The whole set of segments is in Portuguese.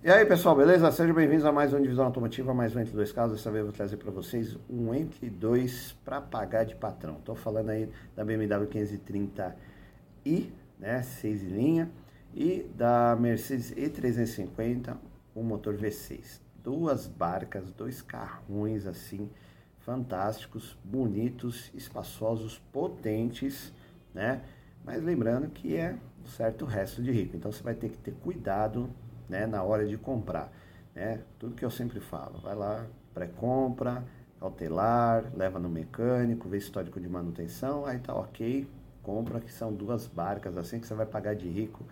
E aí pessoal, beleza? Sejam bem-vindos a mais uma divisão automotiva, mais um entre dois casos. Dessa vez eu vou trazer para vocês um entre dois para pagar de patrão. Estou falando aí da BMW 530i, né, 6 linha, e da Mercedes E350, um motor V6. Duas barcas, dois carrões assim, fantásticos, bonitos, espaçosos, potentes, né? Mas lembrando que é um certo resto de rico, então você vai ter que ter cuidado né, na hora de comprar. Né? Tudo que eu sempre falo, vai lá, pré-compra, cautelar, leva no mecânico, vê histórico de manutenção, aí tá ok, compra que são duas barcas assim que você vai pagar de rico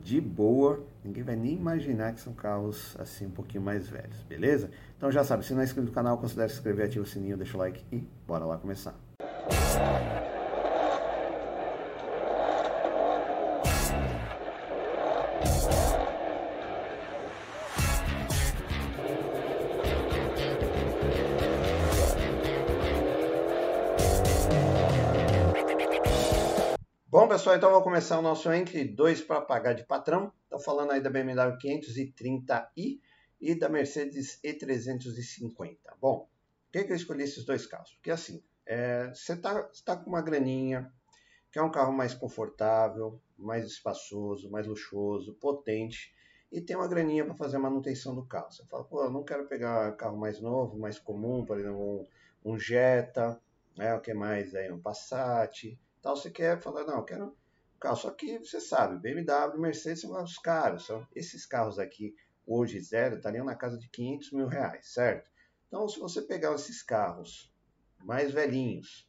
de boa, ninguém vai nem imaginar que são carros assim um pouquinho mais velhos, beleza? Então já sabe, se não é inscrito no canal, considere se inscrever, ativa o sininho, deixa o like e bora lá começar. Bom, pessoal, então vamos começar o nosso entre dois para pagar de patrão. Estou falando aí da BMW 530i e da Mercedes E350. Bom, por que, que eu escolhi esses dois carros? Porque assim, é, você está tá com uma graninha, quer um carro mais confortável, mais espaçoso, mais luxuoso, potente, e tem uma graninha para fazer a manutenção do carro. Você fala, pô, eu não quero pegar carro mais novo, mais comum, por exemplo, um, um Jetta, né, o que mais aí, um Passat tal, você quer falar, não, eu quero um carro. Só que você sabe, BMW, Mercedes são os caros. São, esses carros aqui, hoje zero, estariam na casa de 500 mil reais, certo? Então, se você pegar esses carros mais velhinhos,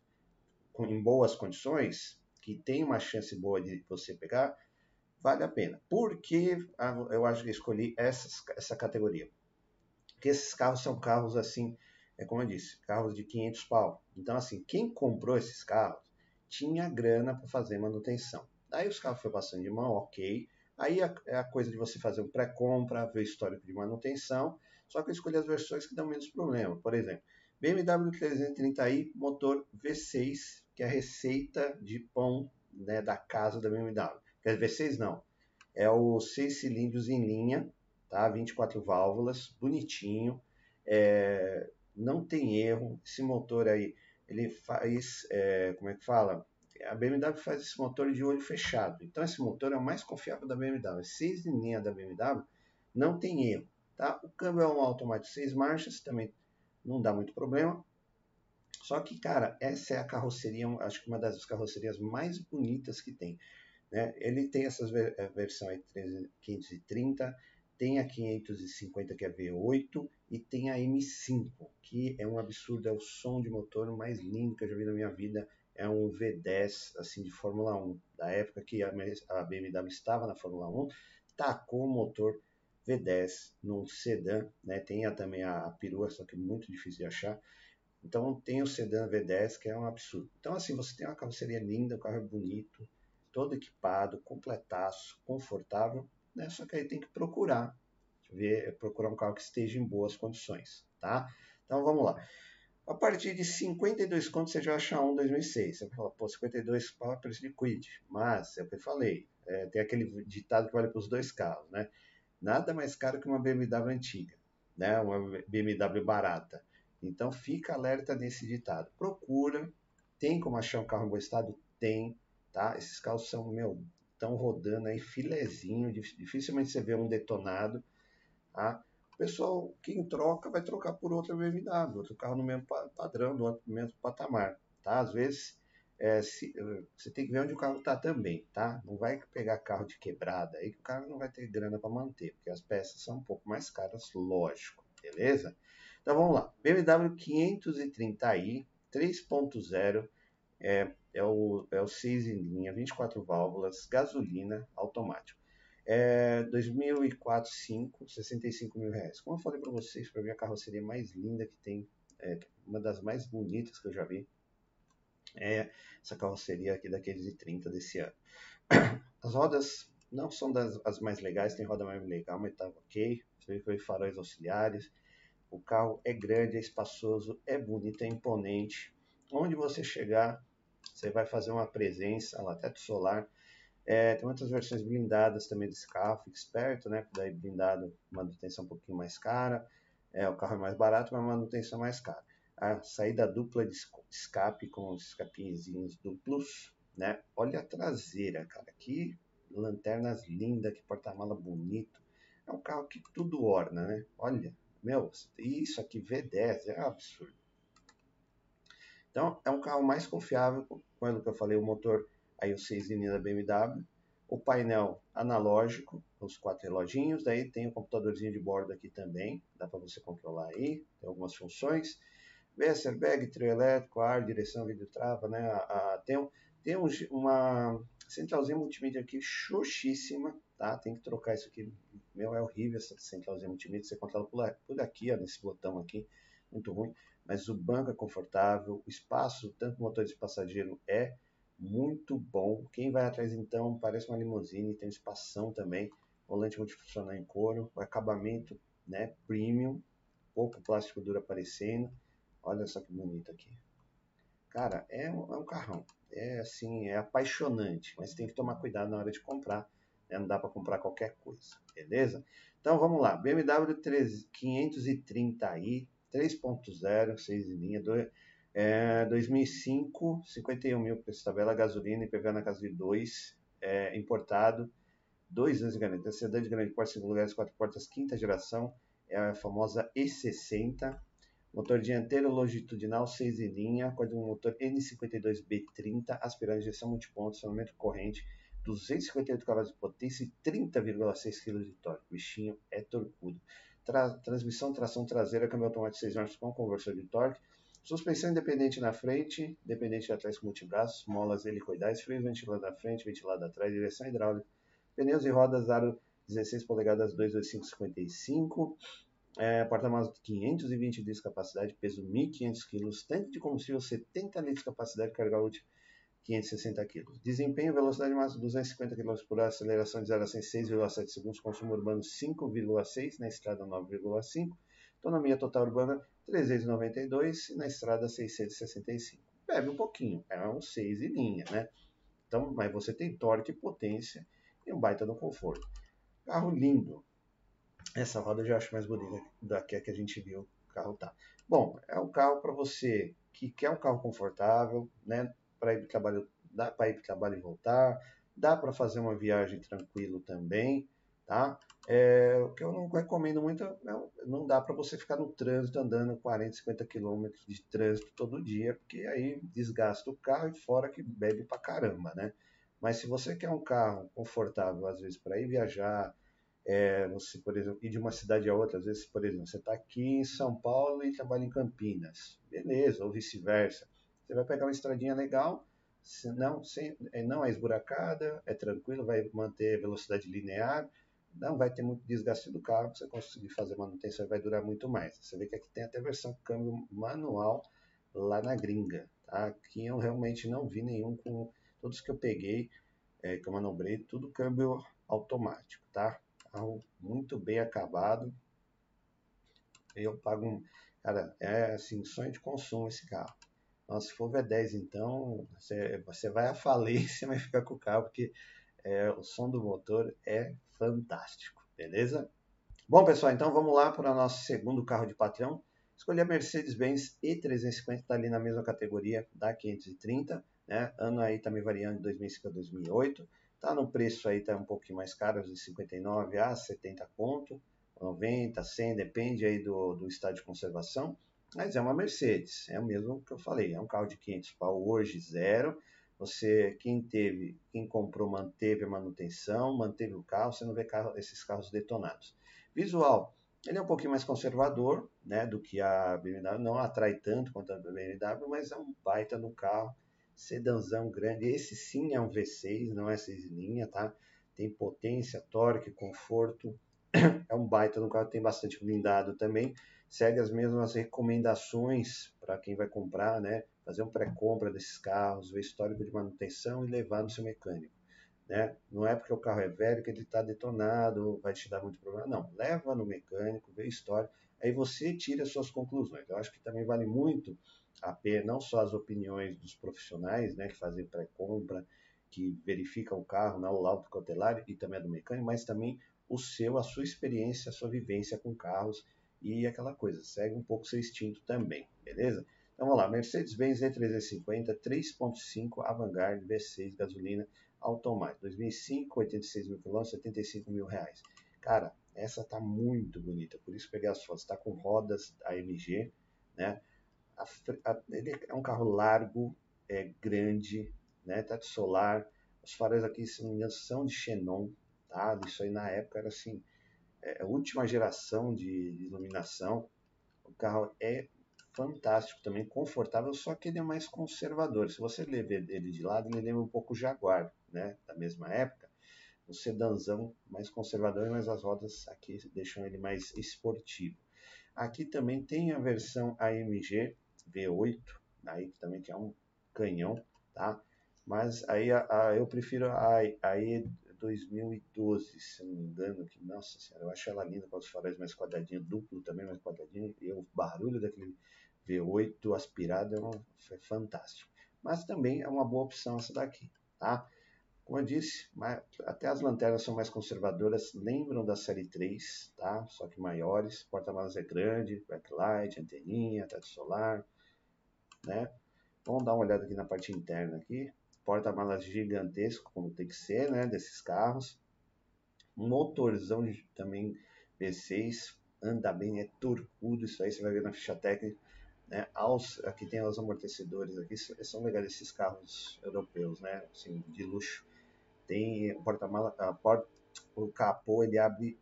com, em boas condições, que tem uma chance boa de você pegar, vale a pena. Por que eu acho que escolhi essas, essa categoria? Porque esses carros são carros assim, é como eu disse, carros de 500 pau. Então, assim, quem comprou esses carros tinha grana para fazer manutenção. Aí os carros foram passando de mão, ok. Aí é a coisa de você fazer um pré-compra, ver o histórico de manutenção. Só que eu escolhi as versões que dão menos problema. Por exemplo, BMW 330i, motor V6, que é a receita de pão né, da casa da BMW. Quer dizer, V6 não. É o 6 cilindros em linha, tá? 24 válvulas, bonitinho. É, não tem erro. Esse motor aí ele faz, é, como é que fala? A BMW faz esse motor de olho fechado. Então esse motor é o mais confiável da BMW. Seis em linha da BMW não tem erro, tá? O câmbio é um automático seis marchas, também não dá muito problema. Só que, cara, essa é a carroceria, acho que uma das carrocerias mais bonitas que tem. Né? Ele tem essas versão aí 530, tem a 550 que é V8 e tem a M5, que é um absurdo, é o som de motor mais lindo que eu já vi na minha vida. É um V10 assim de Fórmula 1, da época que a BMW estava na Fórmula 1, tacou o motor V10 num sedã, né? Tem a, também a perua, só que é muito difícil de achar. Então tem o sedã V10 que é um absurdo. Então assim, você tem uma carroceria linda, o carro é bonito, todo equipado, completaço, confortável né? Só que aí tem que procurar, ver, procurar um carro que esteja em boas condições, tá? Então vamos lá. A partir de 52 contos você já acha um 2006. Você fala, pô, 52 pau é preço de quid. Mas, é o que eu falei, é, tem aquele ditado que vale para os dois carros, né? Nada mais caro que uma BMW antiga, né? Uma BMW barata. Então fica alerta nesse ditado. Procura, tem como achar um carro em bom estado? Tem, tá? Esses carros são, meu, estão rodando aí filezinho, dificilmente você vê um detonado. Tá? O pessoal, quem troca, vai trocar por outra BMW, outro carro no mesmo padrão, no mesmo patamar. Tá? Às vezes é, se, você tem que ver onde o carro está também, tá? Não vai pegar carro de quebrada aí que o carro não vai ter grana para manter, porque as peças são um pouco mais caras, lógico, beleza? Então vamos lá, BMW 530i 3.0 é, é o, é o 6 em linha, 24 válvulas, gasolina, automático. É 2004 5, 65 mil reais. Como eu falei para vocês, para mim a carroceria mais linda que tem, é uma das mais bonitas que eu já vi, é essa carroceria aqui daqueles 30 desse ano. As rodas não são das as mais legais, tem roda mais legal, mas tá ok. Foi faróis auxiliares. O carro é grande, é espaçoso, é bonito, é imponente. Onde você chegar, você vai fazer uma presença lá, teto solar, É, tem outras versões blindadas também desse carro, fique esperto, né? Daí blindado, manutenção um pouquinho mais cara. É, o carro é mais barato, mas a manutenção mais cara. A saída dupla de escape com os escapinhos duplos, né? Olha a traseira, cara. Que lanternas lindas, que porta-mala bonito. É um carro que tudo orna, né? Olha, meu, isso aqui V10 é absurdo. Então, é um carro mais confiável, quando que eu falei, o motor aí o 6 linha da BMW, o painel analógico, os quatro reloginhos, daí tem o computadorzinho de bordo aqui também, dá para você controlar aí, tem algumas funções. VS airbag, trio elétrico, ar, direção, vídeo trava, né? A, a, tem um, tem um, uma centralzinha multimídia aqui, xoxíssima, tá? Tem que trocar isso aqui, meu, é horrível essa centralzinha multimídia, você controla por, por aqui, ó, nesse botão aqui, muito ruim, mas o banco é confortável, o espaço, tanto motor de passageiro é muito bom. Quem vai atrás então parece uma limusine, tem espação também, volante multifuncional em couro, o acabamento né, premium, pouco plástico duro aparecendo. Olha só que bonito aqui. Cara, é um, é um carrão. É assim, é apaixonante, mas tem que tomar cuidado na hora de comprar. Né? Não dá para comprar qualquer coisa, beleza? Então vamos lá, BMW 530i 3.0, 6 em linha, 2, é, 2005, 51 mil preço tabela, gasolina, IPVA na casa de 2, é, importado, 2 anos de garantia, sedã de grande porte, 5 lugares, 4 portas, quinta geração, é a famosa E60, motor dianteiro longitudinal 6 em linha, um motor N52B30, aspirante injeção multiponto, acionamento corrente, 258 cavalos de potência e 30,6 kg de torque. O bichinho é torcudo. Tra transmissão tração traseira, câmbio automático 6 marchas com conversor de torque, Suspensão independente na frente, independente atrás com multibraços, molas helicoidais, freio ventilado na frente, ventilado atrás, direção hidráulica, pneus e rodas aro 16 polegadas 22555, é, porta-malas 520 litros de capacidade, peso 1.500 kg, tanque de combustível 70 litros de capacidade, carga útil 560 kg. Desempenho, velocidade máxima 250 km por hora, aceleração de 0 a 100 6,7 segundos, consumo urbano 5,6, na estrada 9,5, autonomia total urbana 392 e na estrada 665. Bebe um pouquinho, é um 6 em linha, né? Então, mas você tem torque, potência e um baita no conforto. Carro lindo. Essa roda eu já acho mais bonita da que a que a gente viu o carro tá. Bom, é um carro para você que quer um carro confortável, né? Para ir para trabalho, dá para ir para trabalho e voltar, dá para fazer uma viagem tranquilo também, tá? É, o que eu não recomendo muito, não, não dá para você ficar no trânsito andando 40, 50 quilômetros de trânsito todo dia, porque aí desgasta o carro e fora que bebe pra caramba, né? Mas se você quer um carro confortável, às vezes, para ir viajar, é, você, por exemplo, ir de uma cidade a outra, às vezes, por exemplo, você está aqui em São Paulo e trabalha em Campinas, beleza, ou vice-versa. Você vai pegar uma estradinha legal, não, sem, é, não é esburacada, é tranquilo, vai manter velocidade linear, não vai ter muito desgaste do carro, você conseguir fazer manutenção vai durar muito mais. Você vê que aqui tem até versão câmbio manual lá na gringa. Tá? Aqui eu realmente não vi nenhum com todos que eu peguei, é, que eu manobrei, tudo câmbio automático, tá? Carro muito bem acabado. Eu pago um. Cara, é assim, sonho de consumo esse carro. Nossa, se for V10, então, você, você vai à falência, vai ficar com o carro, porque é, o som do motor é fantástico, beleza? Bom, pessoal, então vamos lá para o nosso segundo carro de patrão. Escolhi a Mercedes-Benz E350, está ali na mesma categoria da 530, né? Ano aí também variando de 2005 a 2008. Tá no preço aí, tá um pouquinho mais caro, de 59 a 70 ponto, 90, 100, depende aí do, do estado de conservação. Mas é uma Mercedes, é o mesmo que eu falei, é um carro de 500 pau hoje, zero. Você, quem teve, quem comprou, manteve a manutenção, manteve o carro, você não vê carro, esses carros detonados. Visual, ele é um pouquinho mais conservador, né, do que a BMW, não atrai tanto quanto a BMW, mas é um baita no carro, sedanzão grande. Esse sim é um V6, não é 6 linha, tá? Tem potência, torque, conforto. É um baita no carro, tem bastante blindado também. Segue as mesmas recomendações para quem vai comprar, né? fazer um pré-compra desses carros, ver histórico de manutenção e levar no seu mecânico. Né? Não é porque o carro é velho que ele está detonado, vai te dar muito problema. Não, leva no mecânico, vê história, aí você tira suas conclusões. Eu acho que também vale muito a pena, não só as opiniões dos profissionais né, que fazem pré-compra que verifica o carro, o laudo cautelar e também a do mecânico, mas também o seu, a sua experiência, a sua vivência com carros e aquela coisa, segue um pouco seu instinto também, beleza? Então vamos lá, Mercedes-Benz E350 3.5 Avantgarde V6 gasolina automática, 2005, 86 mil quilômetros, 75 mil reais. Cara, essa tá muito bonita, por isso peguei as fotos, tá com rodas AMG, né? A, a, ele é um carro largo, é grande, né? Teto solar, os faróis aqui, são de Xenon, tá? Isso aí na época era assim, é, a última geração de, de iluminação. O carro é fantástico também, confortável, só que ele é mais conservador. Se você ler ele de lado, ele lembra um pouco o Jaguar, né? Da mesma época. O sedanzão mais conservador, mas as rodas aqui deixam ele mais esportivo. Aqui também tem a versão AMG V8, aí também que é um canhão, tá? Mas aí a, a, eu prefiro a, a 2012, se não me engano, que, nossa senhora, eu acho ela linda com os faróis mais quadradinhos, duplo também mais quadradinho, e o barulho daquele V8 aspirado é, é fantástico. Mas também é uma boa opção essa daqui, tá? Como eu disse, até as lanternas são mais conservadoras, lembram da série 3, tá? Só que maiores, porta-malas é grande, backlight, anteninha, teto solar, né? Vamos dar uma olhada aqui na parte interna aqui porta-malas gigantesco, como tem que ser, né, desses carros. Motorzão de, também V6, anda bem, é turcudo, isso aí você vai ver na ficha técnica. Né? Aos, aqui tem os amortecedores, aqui são legais esses carros europeus, né, assim, de luxo. Tem porta-mala, porta, o capô ele abre,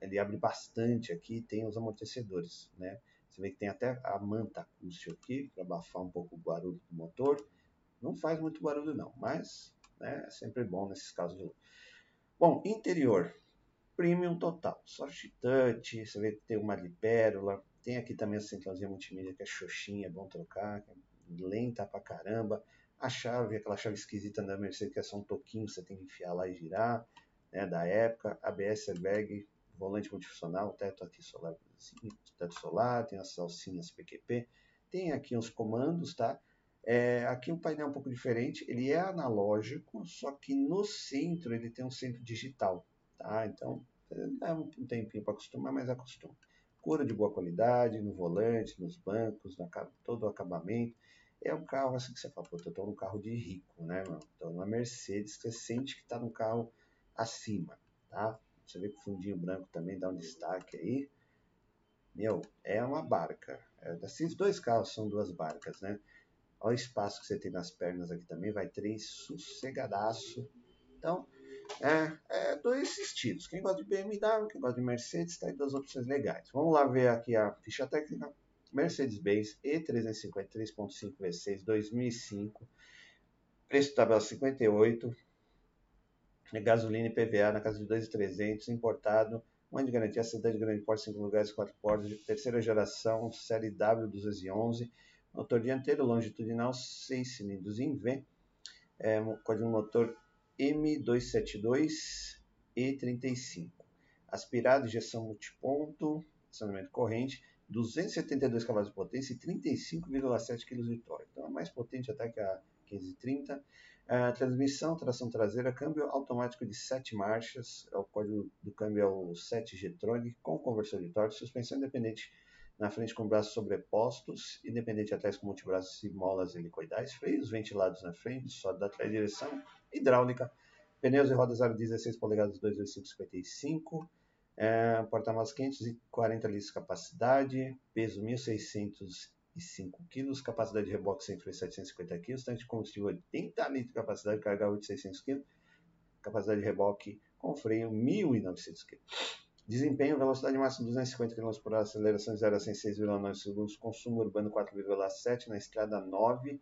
ele abre bastante aqui, tem os amortecedores, né. Você vê que tem até a manta acústica aqui para abafar um pouco o barulho do motor. Não faz muito barulho não, mas né, é sempre bom nesses casos de Bom, interior. Premium total. Soft touch, você vê que tem uma libélula. Tem aqui também a centralzinha multimídia que é xoxinha, é bom trocar. É lenta pra caramba. A chave, aquela chave esquisita da Mercedes que é só um toquinho, você tem que enfiar lá e girar. Né, da época. ABS airbag, volante multifuncional, teto aqui solar, teto solar, tem as salsinhas PQP. Tem aqui uns comandos, tá? É, aqui o painel é um pouco diferente, ele é analógico, só que no centro ele tem um centro digital, tá? Então, dá um tempinho para acostumar, mas acostuma. Cura de boa qualidade, no volante, nos bancos, todo o acabamento. É um carro assim que você fala, pô, eu tô num carro de rico, né, mano? Tô numa Mercedes, você sente que tá num carro acima, tá? Você vê que o fundinho branco também dá um destaque aí. Meu, é uma barca. É, esses dois carros são duas barcas, né? Olha o espaço que você tem nas pernas aqui também, vai três sossegadaço. Então, é, é, dois estilos. Quem gosta de BMW, quem gosta de Mercedes, tá aí duas opções legais. Vamos lá ver aqui a ficha técnica. Mercedes-Benz E350 3.5 V6 2005. Preço tabela 58. É gasolina e PVA na casa de 2.300, importado. Ano de garantia, cidade de grande porte, 5 lugares, 4 portas, terceira geração, série W211 Motor dianteiro longitudinal 6 cilindros em V. É, código motor M272E35. Aspirado, injeção multiponto, acionamento corrente, 272 cavalos de potência e 35,7 kg. Então é mais potente até que a 1530. É, transmissão, tração traseira, câmbio automático de 7 marchas. O código do câmbio é o 7G-Tronic com conversor de torque, suspensão independente na frente com braços sobrepostos, independente atrás com multibraços e molas helicoidais, freios ventilados na frente, sólido atrás direção, hidráulica, pneus e rodas aro 16 polegadas 22555, é, porta-malas quentes e 40 litros de capacidade, peso 1.605 kg, capacidade de reboque sem freio 750 kg, tanque de combustível 80 litros de capacidade, carga 8.600 kg, capacidade de reboque com freio 1.900 kg. Desempenho, velocidade máxima 250 km por hora, aceleração 0 a 6,9 segundos, consumo urbano 4,7, na estrada 9,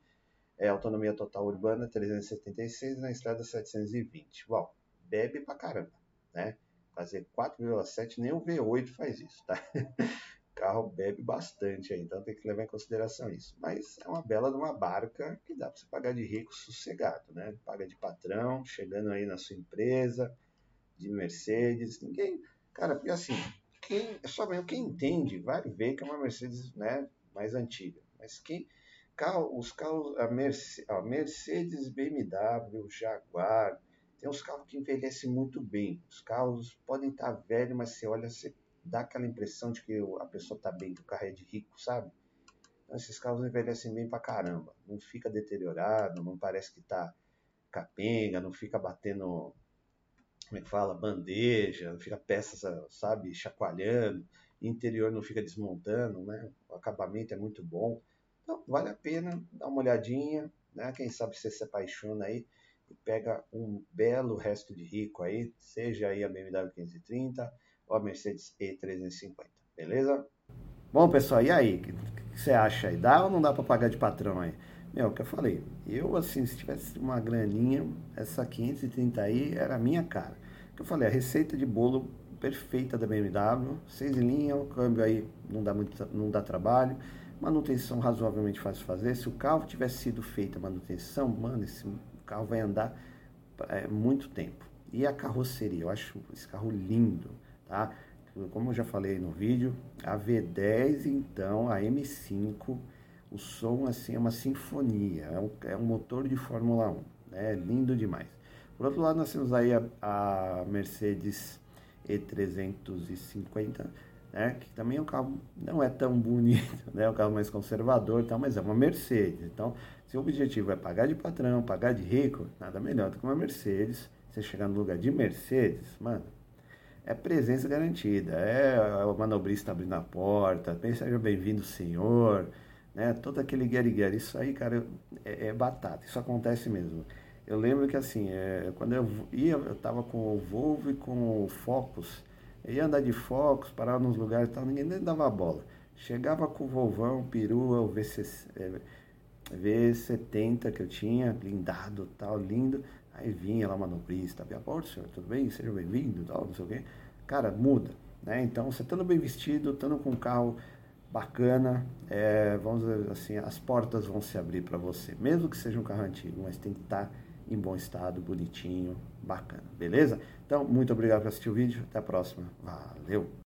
é, autonomia total urbana 376, na estrada 720. Bom, bebe pra caramba, né? Fazer 4,7, nem o V8 faz isso, tá? o carro bebe bastante aí, então tem que levar em consideração isso. Mas é uma bela de uma barca que dá para você pagar de rico sossegado, né? Paga de patrão, chegando aí na sua empresa, de Mercedes, ninguém Cara, porque assim, quem, só mesmo quem entende vai ver que é uma Mercedes né, mais antiga. Mas quem, carro, os carros, a Mercedes, a Mercedes, BMW, Jaguar, tem uns carros que envelhecem muito bem. Os carros podem estar velhos, mas você olha, você dá aquela impressão de que a pessoa está bem, que o carro é de rico, sabe? Então, esses carros envelhecem bem pra caramba. Não fica deteriorado, não parece que tá capenga, não fica batendo, como é que fala, bandeja, não fica peças, sabe, chacoalhando, interior não fica desmontando, né? O acabamento é muito bom. Então, vale a pena dar uma olhadinha, né? Quem sabe você se apaixona aí e pega um belo resto de rico aí, seja aí a BMW 530 ou a Mercedes E350, beleza? Bom, pessoal, e aí? O que você acha aí? Dá ou não dá para pagar de patrão aí? Meu, o que eu falei, eu assim, se tivesse uma graninha, essa 530 aí era a minha cara. Que eu falei, a receita de bolo perfeita da BMW, seis em linha, o câmbio aí não dá, muito, não dá trabalho, manutenção razoavelmente fácil de fazer. Se o carro tivesse sido feita a manutenção, mano, esse carro vai andar é, muito tempo. E a carroceria, eu acho esse carro lindo, tá? Como eu já falei no vídeo, a V10, então, a M5, o som assim é uma sinfonia, é um, é um motor de Fórmula 1, né? lindo demais. Por outro lado, nós temos aí a, a Mercedes E350, né? que também é um carro, não é tão bonito, né? é um carro mais conservador, tal, mas é uma Mercedes. Então, se o objetivo é pagar de patrão, pagar de rico, nada melhor do que uma Mercedes. Você chegar no lugar de Mercedes, mano, é presença garantida. É o manobrista abrindo a porta, seja bem-vindo, senhor, né? Todo aquele guerre Isso aí, cara, é, é, batata. Isso acontece mesmo. Eu lembro que assim, é, quando eu ia, eu tava com o Volvo e com o Focus, eu ia andar de Focus, parava nos lugares e tal, ninguém nem dava bola. Chegava com o Volvão, perua, o VC, é, V70 que eu tinha, blindado tal, lindo. Aí vinha lá manobrista, abria a porta, senhor, tudo bem? Seja bem-vindo, tal, não sei o quê. Cara, muda, né? Então, você estando bem vestido, estando com um carro bacana, é, vamos dizer assim, as portas vão se abrir para você, mesmo que seja um carro antigo, mas tem que estar tá em bom estado, bonitinho, bacana, beleza? Então, muito obrigado por assistir o vídeo, até a próxima, valeu!